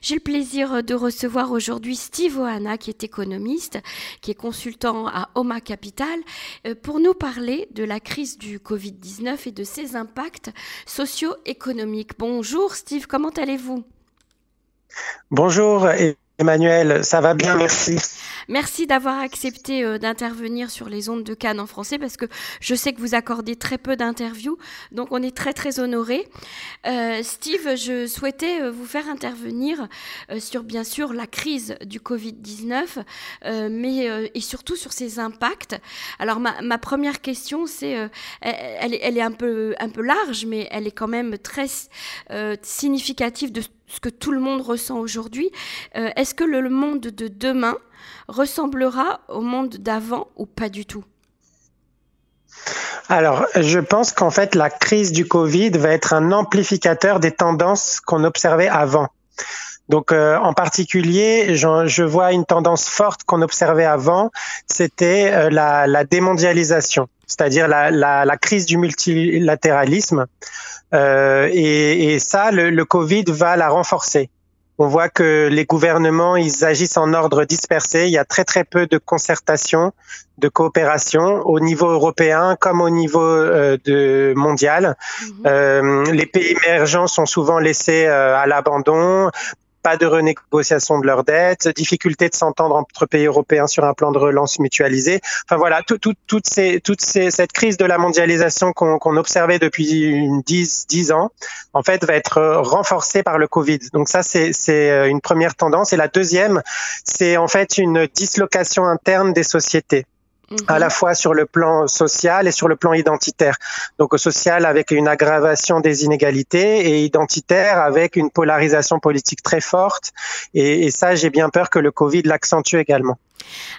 J'ai le plaisir de recevoir aujourd'hui Steve Ohana, qui est économiste, qui est consultant à Oma Capital, euh, pour nous parler de la crise du Covid-19 et de ses impacts socio-économiques. Bonjour Steve, comment allez-vous? Bonjour Emmanuel, ça va bien, merci. Merci d'avoir accepté euh, d'intervenir sur les ondes de Cannes en français parce que je sais que vous accordez très peu d'interviews, donc on est très très honorés. Euh, Steve, je souhaitais euh, vous faire intervenir sur bien sûr la crise du Covid-19, mais et surtout sur ses impacts. Alors ma, première question, c'est, elle, elle, est un peu un peu large, mais elle est quand même très significative de ce que tout le monde ressent aujourd'hui. Euh, est-ce que le monde de demain ressemblera au monde d'avant ou pas du tout? Alors, je pense qu'en fait, la crise du Covid va être un amplificateur des tendances qu'on observait avant. Donc, euh, en particulier, je, vois une tendance forte qu'on observait avant, c'était euh, la, démondialisation, c'est-à-dire la, crise du multilatéralisme. Euh, et, et, ça, le, le, Covid va la renforcer. On voit que les gouvernements, ils agissent en ordre dispersé. Il y a très très peu de concertation, de coopération au niveau européen comme au niveau euh, de mondial. Mhm. Euh, les pays émergents sont souvent laissés euh, à l'abandon pas de renégociation de leurs dettes, difficulté de s'entendre entre pays européens sur un plan de relance mutualisé. Enfin voilà, tout, tout, toutes ces, toutes ces, cette crise de la mondialisation qu'on observait depuis 10, 10 ans, en fait, va être renforcée par le Covid. Donc ça, c'est euh, une première tendance. Et la deuxième, c'est en fait une dislocation interne des sociétés à la mhm. fois sur le plan social et sur le plan identitaire. Donc social avec une aggravation des inégalités et identitaire avec une polarisation politique très forte. Et, et ça, j'ai bien peur que le Covid l'accentue également.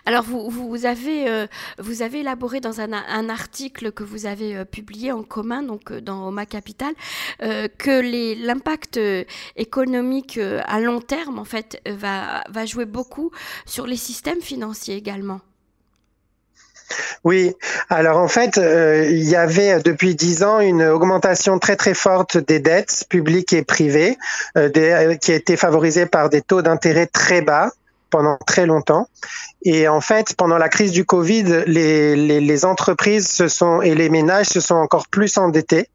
Alors, vous, vous, avez, euh, vous avez élaboré dans un, un, article que vous avez euh, publié en commun, donc euh, dans Oma Capital, que l'impact économique à long terme, en fait, va, va jouer beaucoup sur les systèmes financiers également. Oui, alors en fait, euh, il y avait depuis dix ans une augmentation très très forte des dettes publiques et privées, euh, qui a été favorisée par des taux d'intérêt très bas pendant très longtemps. Et en fait, pendant la crise du Covid, les, les, entreprises se sont et les ménages se sont encore plus endettés.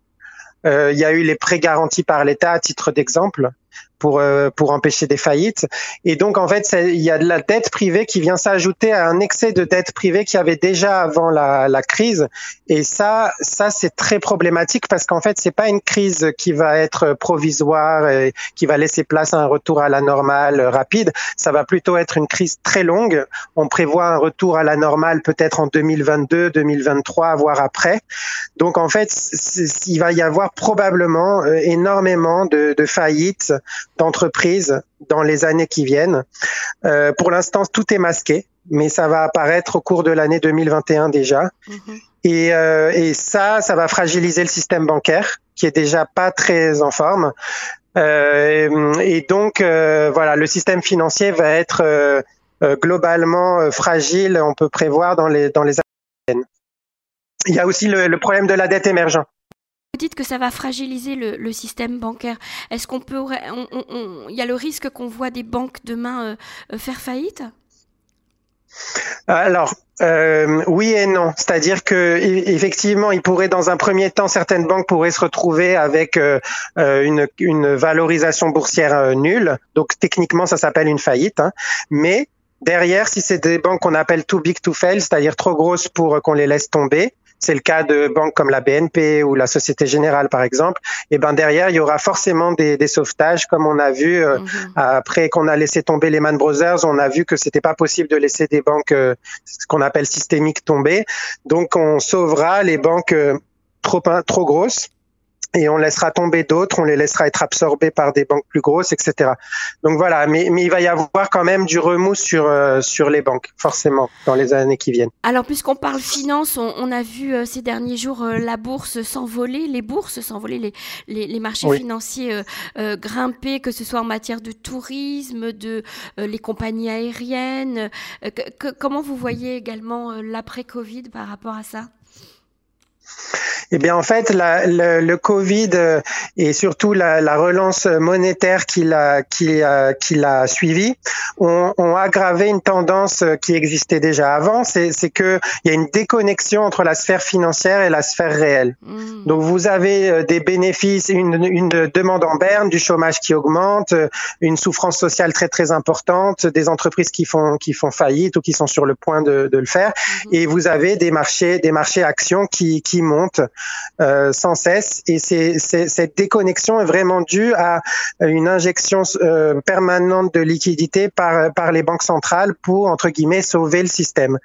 Euh, il y a eu les prêts garantis par l'État à titre d'exemple pour euh, pour empêcher des faillites. Et donc en fait, il y a de la dette privée qui vient s'ajouter à un excès de dette privée qui avait déjà avant la, la crise. Et ça, ça c'est très problématique parce qu'en fait, c'est pas une crise qui va être provisoire et qui va laisser place à un retour à la normale rapide. Ça va plutôt être une crise très longue. On prévoit un retour à la normale peut-être en 2022, 2023, voire après. Donc en fait, il va y avoir probablement euh, énormément de, de faillites d'entreprises dans les années qui viennent. Euh, pour l'instant, tout est masqué, mais ça va apparaître au cours de l'année 2021 déjà. Mhm. Et, euh, et, ça, ça va fragiliser le système bancaire, qui est déjà pas très en forme. Euh, et donc, euh, voilà, le système financier va être globalement fragile. On peut prévoir dans les dans les années. Il y a aussi le, le problème de la dette émergente. Dites que ça va fragiliser le, système bancaire. Est-ce qu'on peut, il y a le risque qu'on voit des banques demain euh, euh, faire faillite? Alors, euh, oui et non. C'est-à-dire que e, effectivement, il pourrait, dans un premier temps, certaines banques pourraient se retrouver avec une, une, valorisation boursière nulle. Donc, techniquement, ça s'appelle une faillite. Hein. Mais derrière, si c'est des banques qu'on appelle too big to fail, c'est-à-dire trop grosses pour qu'on les laisse tomber, c'est le cas de banques comme la BNP ou la Société Générale par exemple, et ben derrière il y aura forcément des, des sauvetages comme on a vu euh, mhm. après qu'on a laissé tomber les Man Brothers, on a vu que c'était pas possible de laisser des banques euh, ce qu'on appelle systémiques tomber. Donc on sauvera les banques euh, trop trop grosses et on laissera tomber d'autres, on les laissera être absorbés par des banques plus grosses, etc. Donc voilà, mais, mais il va y avoir quand même du remous sur, euh, sur les banques, forcément, dans les années qui viennent. Alors, puisqu'on parle finance, on, a vu euh, ces derniers jours euh, la bourse s'envoler, les bourses s'envoler, les, les, les, marchés financiers grimper, que ce soit en matière de tourisme, de les compagnies aériennes. comment vous voyez également l'après-Covid par rapport à ça? Eh bien, en fait, la, le, le, Covid euh, et surtout la, la relance monétaire qui l'a qui, qui l'a suivi ont, ont, aggravé une tendance qui existait déjà avant. C'est que il y a une déconnexion entre la sphère financière et la sphère réelle. Mmh. Donc, vous avez euh, des bénéfices, une, une demande en berne, du chômage qui augmente, une souffrance sociale très très importante, des entreprises qui font qui font faillite ou qui sont sur le point de, de le faire, mmh. et vous avez des marchés des marchés actions qui qui montent euh, sans cesse. Et cette déconnexion est vraiment due à une injection euh, permanente de liquidités par, les banques centrales pour, entre guillemets, sauver le système.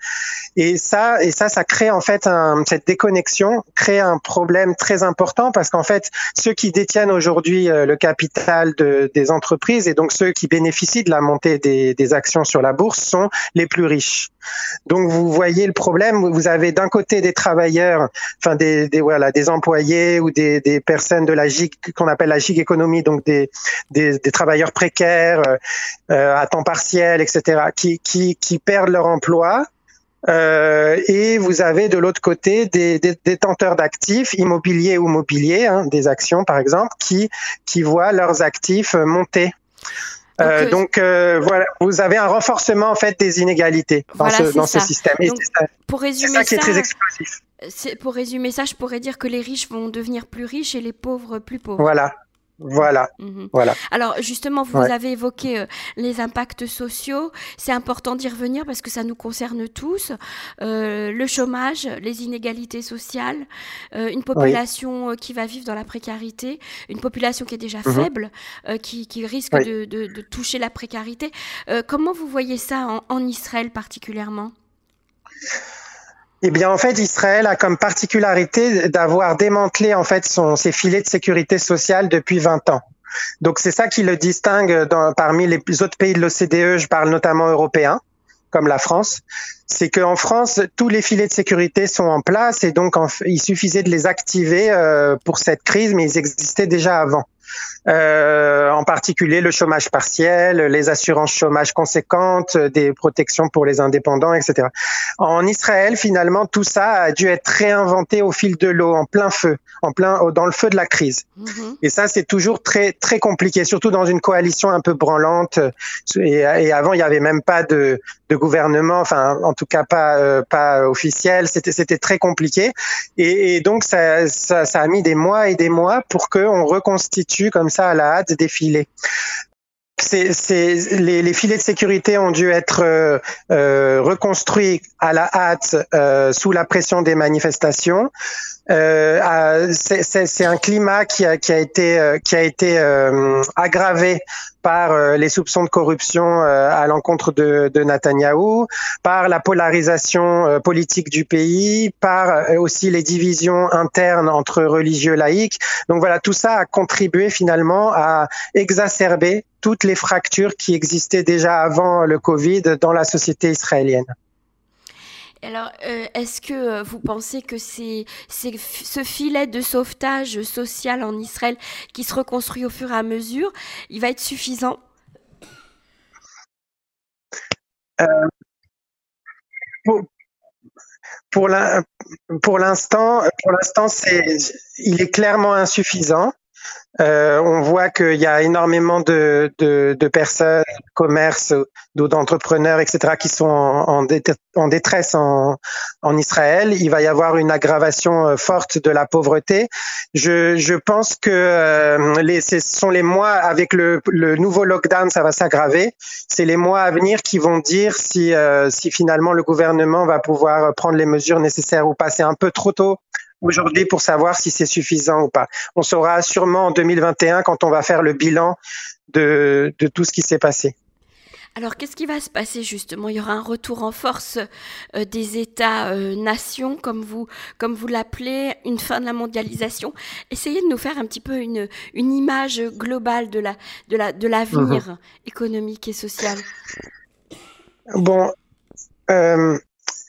Et ça, ça, crée en fait cette déconnexion crée un problème très important parce qu'en fait, ceux qui détiennent aujourd'hui euh, le capital de, des entreprises et donc ceux qui bénéficient de la montée des actions sur la bourse sont les plus riches. Donc vous voyez le problème. Vous avez d'un côté des travailleurs, enfin des, des voilà des employés ou des, des personnes de la gig qu'on appelle la gig économie, donc des, des, travailleurs précaires euh, à temps partiel, etc., qui, qui, qui perdent leur emploi. Euh, et vous avez de l'autre côté des, des détenteurs d'actifs immobiliers ou mobiliers, hein, des actions par exemple, qui, qui voient leurs actifs monter. Euh, donc euh, voilà, vous avez un renforcement en fait des inégalités dans ce, dans ce système. Donc, pour résumer ça, qui est très explosif. Pour résumer ça, je pourrais dire que les riches vont devenir plus riches et les pauvres plus pauvres. Voilà, voilà, mhm. voilà. Alors justement, vous avez évoqué euh, les impacts sociaux. C'est important d'y revenir parce que ça nous concerne tous. Euh, le chômage, les inégalités sociales, euh, une population qui va vivre dans la précarité, une population qui est déjà mhm. faible, qui, qui, risque de, de, de, toucher la précarité. comment vous voyez ça en, en Israël particulièrement? Eh bien, en fait, Israël a comme particularité d'avoir démantelé en fait son, ses filets de sécurité sociale depuis 20 ans. Donc, c'est ça qui le distingue dans, parmi les autres pays de l'OCDE. Je parle notamment européens, comme la France. C'est qu'en France, tous les filets de sécurité sont en place et donc il suffisait de les activer euh, pour cette crise, mais ils existaient déjà avant. Euh, en particulier le chômage partiel, les assurances chômage conséquentes, des protections pour les indépendants, etc. En Israël, finalement, tout ça a dû être réinventé au fil de l'eau, en plein feu, en plein dans le feu de la crise. Mm-hmm. Et ça, c'est toujours très très compliqué, surtout dans une coalition un peu branlante. Et, et avant, il n'y avait même pas de, de, gouvernement, enfin, en tout cas pas euh, pas officiel. C'était c'était très compliqué. Et, et donc ça, ça, ça a mis des mois et des mois pour qu'on reconstitue comme ça à la hâte des filets. C'est, les, les, filets de sécurité ont dû être euh, euh, reconstruits à la hâte euh, sous la pression des manifestations. Euh, c'est un climat qui a, qui a été, qui a été aggravé par les soupçons de corruption à l'encontre de, de Netanyahou, par la polarisation politique du pays, par aussi les divisions internes entre religieux laïcs. Donc voilà, tout ça a contribué finalement à exacerber toutes les fractures qui existaient déjà avant le Covid dans la société israélienne. Alors, euh, est-ce que euh, vous pensez que c'est ce filet de sauvetage social en Israël qui se reconstruit au fur et à mesure, il va être suffisant? Euh, Pour, l'instant, il est clairement insuffisant. Euh, on voit qu'il y a énormément de, de, de personnes, commerces, d'entrepreneurs, etc., qui sont en, détresse en, Israël. Il va y avoir une aggravation euh, forte de la pauvreté. Je, pense que euh, les, ce sont les mois avec le, nouveau lockdown, ça va s'aggraver. C'est les mois à venir qui vont dire si, si finalement le gouvernement va pouvoir prendre les mesures nécessaires ou pas. C'est un peu trop tôt aujourd'hui pour savoir si c'est suffisant ou pas. On saura sûrement en 2021 quand on va faire le bilan de, de tout ce qui s'est passé. Alors, qu'est-ce qui va se passer justement? Il y aura un retour en force euh, des États-nations, euh, comme vous, comme vous l'appelez, une fin de la mondialisation. Essayez de nous faire un petit peu une, une image globale de la de la de l'avenir mhm. économique et social. Bon, euh,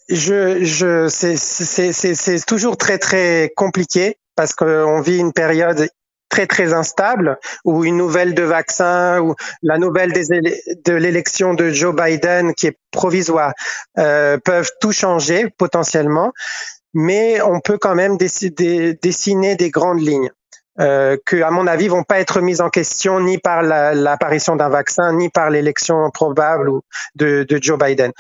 je, je, c'est toujours très très compliqué parce qu'on vit une période très très instable où une nouvelle de vaccin ou la nouvelle des de l'élection de Joe Biden qui est provisoire euh, peuvent tout changer potentiellement. mais on peut quand même dessiner des grandes lignes. Euh, que, à mon avis, vont pas être mises en question ni par l'apparition d'un vaccin, ni par l'élection probable de, de Joe Biden.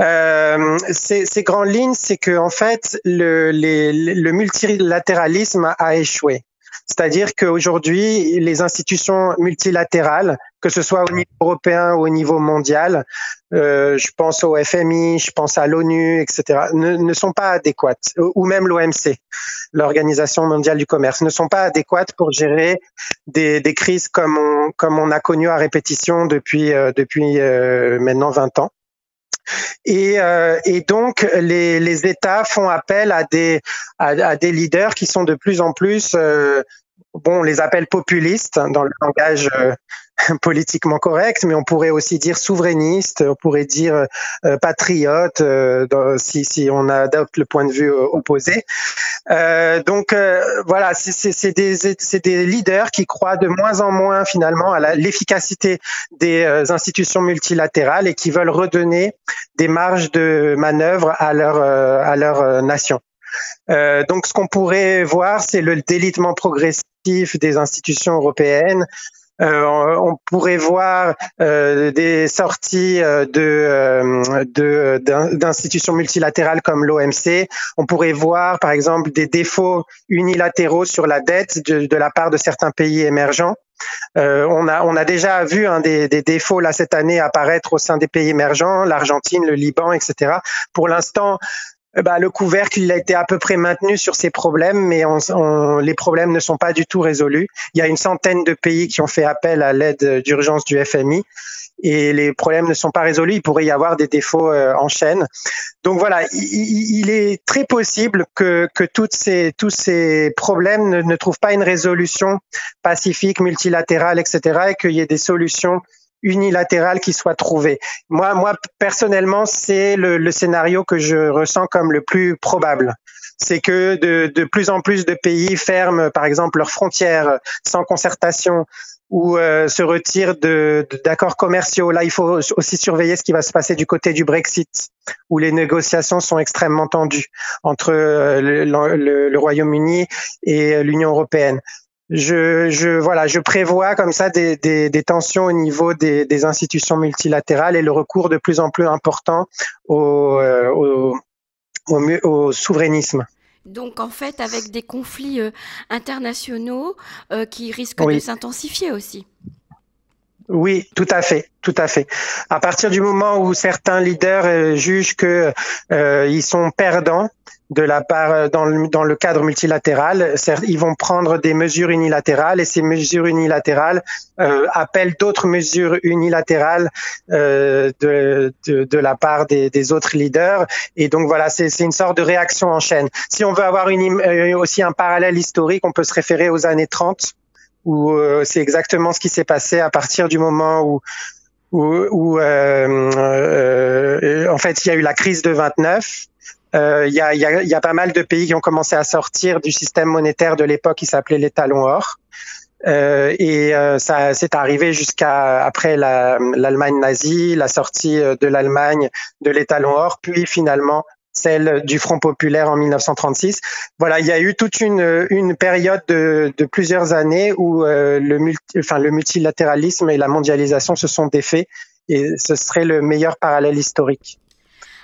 Euh, ces, ces, grandes lignes, c'est que en fait, le, les, le multilatéralisme a échoué. C'est-à-dire qu'aujourd'hui, les institutions multilatérales, que ce soit au niveau européen ou au niveau mondial, euh, je pense au FMI, je pense à l'ONU, etc., ne, ne, sont pas adéquates, ou même l'OMC, l'Organisation mondiale du commerce, ne sont pas adéquates pour gérer des, des crises comme on, comme on a connu à répétition depuis, euh, depuis euh, maintenant 20 ans. Et, euh, et, donc les, États font appel à des leaders qui sont de plus en plus euh, bon, on les appelle populistes dans le langage euh, politiquement correct, mais on pourrait aussi dire souverainiste, on pourrait dire euh, patriote euh, si, si, on adopte le point de vue euh, opposé. Euh, donc voilà, c'est des, des, leaders qui croient de moins en moins finalement à l'efficacité des institutions multilatérales et qui veulent redonner des marges de manœuvre à leur, à leur nation. Euh, donc, ce qu'on pourrait voir, c'est le délitement progressif des institutions européennes. Euh, on pourrait voir euh, des sorties euh, d'institutions multilatérales comme l'OMC. On pourrait voir, par exemple, des défauts unilatéraux sur la dette de, la part de certains pays émergents. On, a, on a déjà vu hein, des, des, défauts là cette année apparaître au sein des pays émergents, l'Argentine, le Liban, etc. Pour l'instant, ben, le couvercle il a été à peu près maintenu sur ces problèmes, mais on, les problèmes ne sont pas du tout résolus. Il y a une centaine de pays qui ont fait appel à l'aide d'urgence du FMI et les problèmes ne sont pas résolus. Il pourrait y avoir des défauts euh, en chaîne. Donc voilà, il, est très possible que, que toutes ces, tous ces problèmes ne trouvent pas une résolution pacifique, multilatérale, etc., et qu'il y ait des solutions unilatérale qui soit trouvée. Moi, moi personnellement, c'est le, le, scénario que je ressens comme le plus probable. C'est que de, de, plus en plus de pays ferment, par exemple, leurs frontières sans concertation ou euh, se retirent d'accords commerciaux. Là, il faut aussi surveiller ce qui va se passer du côté du Brexit, où les négociations sont extrêmement tendues entre euh, le, le, le Royaume-Uni et l'Union européenne je, je, voilà, je prévois comme ça des, des, des tensions au niveau des, des, institutions multilatérales et le recours de plus en plus important au, euh, au, au, au souverainisme. Donc en fait, avec des conflits euh, internationaux euh, qui risquent oui. de s'intensifier aussi. Oui, tout à fait, tout à fait. À partir du moment où certains leaders euh, jugent que euh, ils sont perdants de la part euh, dans le, dans le cadre multilatéral, ils vont prendre des mesures unilatérales et ces mesures unilatérales euh, appellent d'autres mesures unilatérales euh, de, de, de, la part des, des, autres leaders. Et donc voilà, c'est une sorte de réaction en chaîne. Si on veut avoir une, aussi un parallèle historique, on peut se référer aux années 30 où euh, c'est exactement ce qui s'est passé à partir du moment où où, où euh, euh, en fait il y a eu la crise de 29 euh, il y, a, y, a, y, a, pas mal de pays qui ont commencé à sortir du système monétaire de l'époque qui s'appelait l'étalon or. Euh, et euh, ça c'est arrivé jusqu'à après l'Allemagne la, nazie, la sortie de l'Allemagne de l'étalon or, puis finalement celle du Front populaire en 1936. Voilà, il y a eu toute une, une période de, de plusieurs années où euh, enfin, le multilatéralisme et la mondialisation se sont défaits et ce serait le meilleur parallèle historique.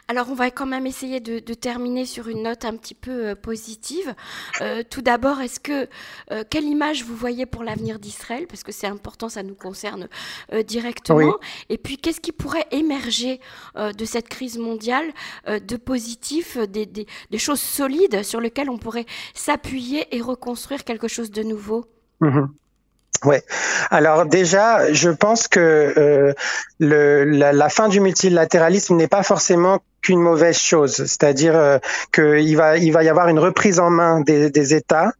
Alors on va quand même essayer de, de, terminer sur une note un petit peu euh, positive. Euh, tout d'abord, est-ce que euh, quelle image vous voyez pour l'avenir d'Israël? Parce que c'est important, ça nous concerne euh, directement. Oui. Et puis qu'est-ce qui pourrait émerger de cette crise mondiale de positif, des, des, des, choses solides sur lesquelles on pourrait s'appuyer et reconstruire quelque chose de nouveau? Mmh. Ouais. Alors déjà, je pense que euh, le, la, la, fin du multilatéralisme n'est pas forcément qu'une mauvaise chose, c'est-à-dire euh, qu'il va il va y avoir une reprise en main des, des États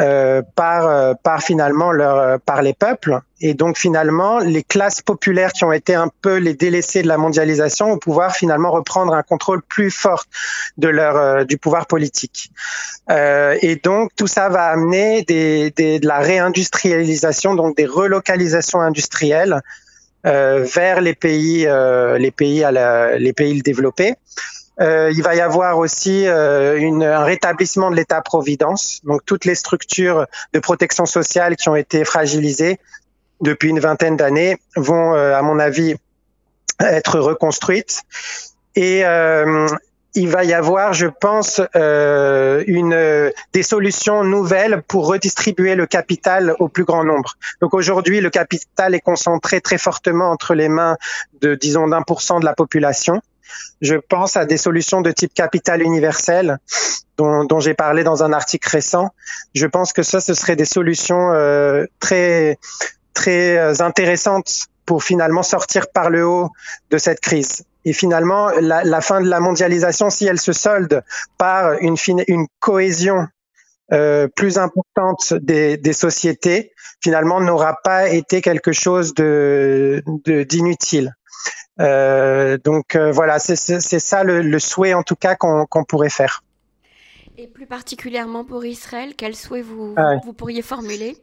euh, par euh, par finalement leur euh, par les peuples. Et donc finalement les classes populaires qui ont été un peu les délaissés de la mondialisation vont pouvoir finalement reprendre un contrôle plus fort de leur euh, du pouvoir politique. Et donc tout ça va amener des, des, de la réindustrialisation donc des relocalisations industrielles euh, vers les pays, euh, les pays, à la, les pays développés. Euh, il va y avoir aussi euh, une, un rétablissement de l'État-providence. Donc toutes les structures de protection sociale qui ont été fragilisées depuis une vingtaine d'années vont, à mon avis, être reconstruites. Et il va y avoir, je pense, euh, une, des solutions nouvelles pour redistribuer le capital au plus grand nombre. Donc aujourd'hui, le capital est concentré très fortement entre les mains de, disons, d'un pour cent de la population. Je pense à des solutions de type capital universel dont, dont j'ai parlé dans un article récent. Je pense que ça, ce serait des solutions euh, très très euh, intéressantes pour finalement sortir par le haut de cette crise. Et finalement, la, la, fin de la mondialisation, si elle se solde par une, une cohésion euh, plus importante des, des, sociétés, finalement, n'aura pas été quelque chose de d'inutile. Euh, donc euh, voilà, c'est ça le, le, souhait en tout cas qu'on pourrait faire. Et plus particulièrement pour Israël, quel souhait vous, ah vous pourriez formuler?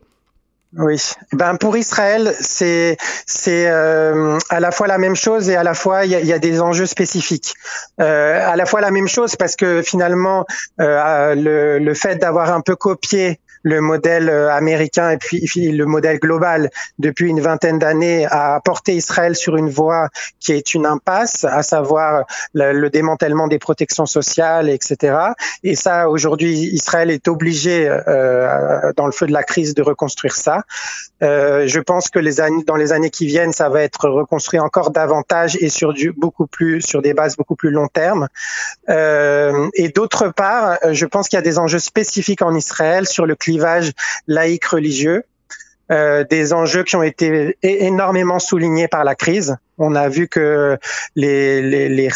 Oui, ben pour Israël, c'est c'est euh, à la fois la même chose et à la fois il y a, des enjeux spécifiques. Euh, à la fois la même chose parce que finalement euh, le, le fait d'avoir un peu copié le modèle euh, américain et puis le modèle global depuis une vingtaine d'années a porté Israël sur une voie qui est une impasse, à savoir le, démantèlement des protections sociales, etc. Et ça, aujourd'hui, Israël est obligé, euh, dans le feu de la crise, de reconstruire ça. Euh, je pense que les années, dans les années qui viennent, ça va être reconstruit encore davantage et sur du beaucoup plus, sur des bases beaucoup plus long terme. Euh, et d'autre part, je pense qu'il y a des enjeux spécifiques en Israël sur le clivage laïque religieux. Euh, des enjeux qui ont été énormément soulignés par la crise. On a vu que les, les,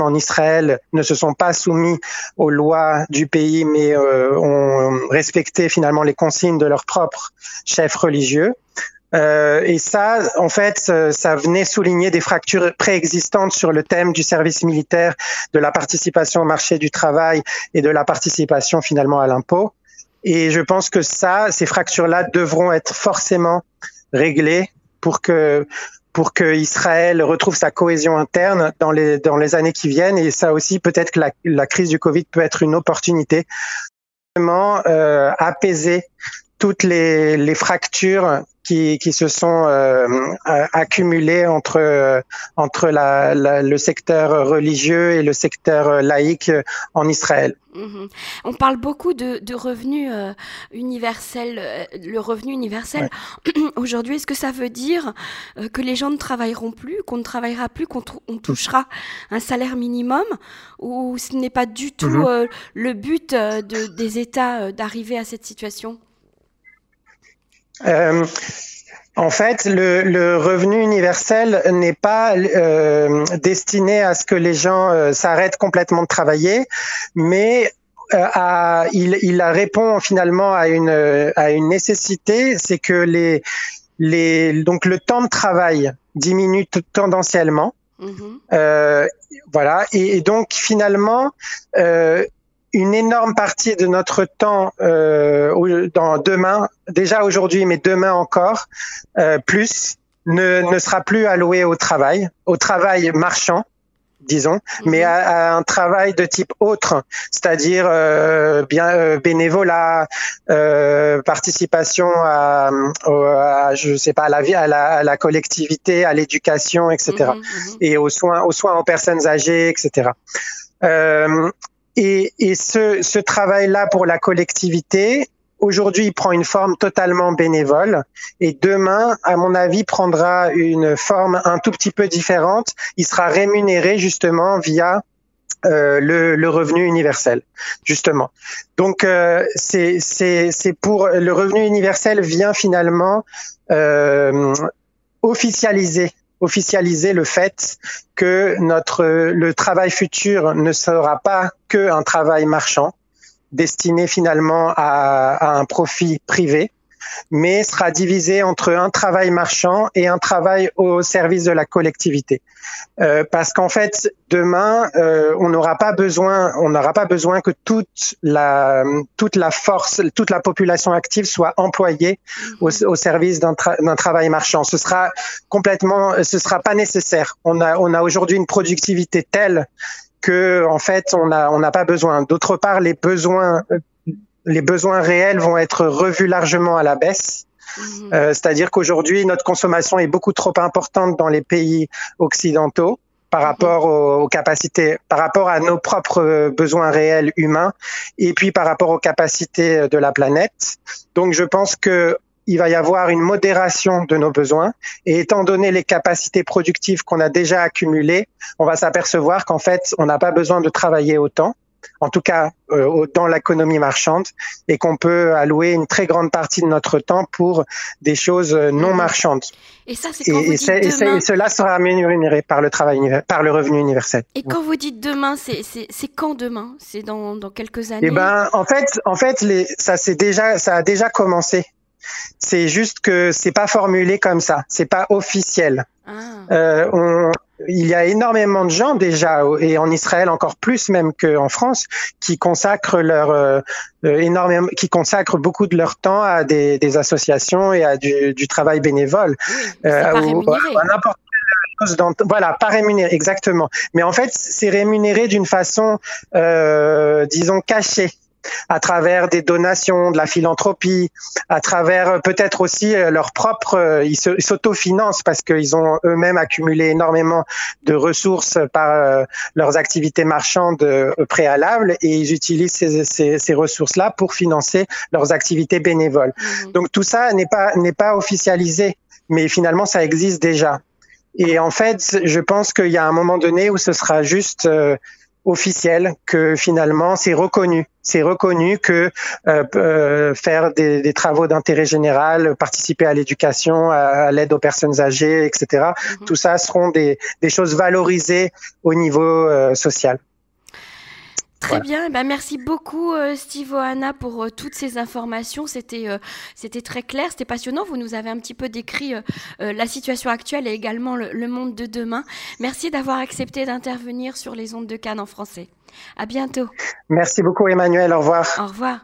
en Israël ne se sont pas soumis aux lois du pays, mais euh, ont respecté finalement les consignes de leurs propres chefs religieux. Euh, et ça, en fait, ça venait souligner des fractures préexistantes sur le thème du service militaire, de la participation au marché du travail et de la participation finalement à l'impôt. Et je pense que ça, ces fractures-là devront être forcément réglées pour que pour que Israël retrouve sa cohésion interne dans les dans les années qui viennent. Et ça aussi, peut-être que la, crise du Covid peut être une opportunité euh, apaiser toutes les, les fractures qui, qui se sont euh, accumulées entre euh, entre la, la, le secteur religieux et le secteur laïque en Israël. Mhm. On parle beaucoup de, de revenus euh, universels, euh, le revenu universel. Ouais. Aujourd'hui, est-ce que ça veut dire euh, que les gens ne travailleront plus, qu'on ne travaillera plus, qu'on on touchera un salaire minimum, ou ce n'est pas du tout -hmm. le but de, des États d'arriver à cette situation? En fait, le, le revenu universel n'est pas euh, destiné à ce que les gens euh, s'arrêtent complètement de travailler, mais euh, à, il, il répond finalement à une, à une nécessité, c'est que les, les, donc le temps de travail diminue tendanciellement. Mmh. Euh, voilà, et, et, donc finalement, euh, une énorme partie de notre temps euh, dans demain, déjà aujourd'hui, mais demain encore, euh, plus, ne, ne sera plus alloué au travail, au travail marchand, disons, -hmm. mais à, à, un travail de type autre, c'est-à-dire euh, bien euh, bénévolat, euh, participation à, à, je sais pas, à la vie, à la, à la collectivité, à l'éducation, etc. Mm -hmm. Et aux soins, aux soins aux personnes âgées, etc. Euh, et, et ce, ce travail-là pour la collectivité, aujourd'hui, il prend une forme totalement bénévole et demain, à mon avis, prendra une forme un tout petit peu différente. Il sera rémunéré justement via euh, le, le, revenu universel, justement. Donc, euh, c'est pour le revenu universel vient finalement euh, officialiser officialiser le fait que notre le travail futur ne sera pas que un travail marchand destiné finalement à, à un profit privé, mais sera divisé entre un travail marchand et un travail au service de la collectivité. Euh, parce qu'en fait, demain, euh, on n'aura pas besoin, on n'aura pas besoin que toute la toute la force, toute la population active soit employée au, service d'un tra travail marchand. Ce sera complètement, ce sera pas nécessaire. On a on a aujourd'hui une productivité telle que en fait on on n'a pas besoin. D'autre part, les besoins les besoins réels vont être revus largement à la baisse. Mhm. Euh, c'est-à-dire qu'aujourd'hui, notre consommation est beaucoup trop importante dans les pays occidentaux par mhm. rapport aux, capacités, par rapport à nos propres besoins réels humains, et puis par rapport aux capacités de la planète. Donc, je pense que il va y avoir une modération de nos besoins. Et étant donné les capacités productives qu'on a déjà accumulées, on va s'apercevoir qu'en fait, on n'a pas besoin de travailler autant en tout cas euh, dans l'économie marchande, et qu'on peut allouer une très grande partie de notre temps pour des choses euh, non marchandes. Et ça, c'est quand vous dites demain... et, cela sera rémunéré par le travail, par le revenu universel. Et quand vous dites demain, c'est quand demain? C'est dans, dans, quelques années? Eh ben, en fait, en fait, les, ça c'est déjà, ça a déjà commencé. C'est juste que c'est pas formulé comme ça, c'est pas officiel. Ah. Euh, on, il y a énormément de gens déjà, et en Israël encore plus même qu'en France, qui consacrent leur euh, euh, énormément, qui consacrent beaucoup de leur temps à des, des associations et à du, du travail bénévole. Oui, euh, pas rémunéré. voilà, pas rémunéré, exactement. Mais en fait, c'est rémunéré d'une façon, euh, disons, cachée à travers des donations, de la philanthropie, à travers euh, peut-être aussi euh, leur propre, euh, ils s'autofinancent parce qu'ils ont eux-mêmes accumulé énormément de ressources par leurs activités marchandes préalables et ils utilisent ces, ces, ces ressources-là pour financer leurs activités bénévoles. Mmh. Donc tout ça n'est pas n'est pas officialisé, mais finalement ça existe déjà. Et en fait, je pense qu'il y a un moment donné où ce sera juste officiel que finalement c'est reconnu. C'est reconnu que euh, euh, faire des, des travaux d'intérêt général, participer à l'éducation, à, l'aide aux personnes âgées, etc. Mhm. Tout ça seront des, des, choses valorisées au niveau euh, social. Très bien, eh ben, merci beaucoup euh, Steve Oana pour euh, toutes ces informations. C'était euh, c'était très clair, c'était passionnant. Vous nous avez un petit peu décrit la situation actuelle et également le, monde de demain. Merci d'avoir accepté d'intervenir sur les ondes de Cannes en français. À bientôt. Merci beaucoup Emmanuel, au revoir. Au revoir.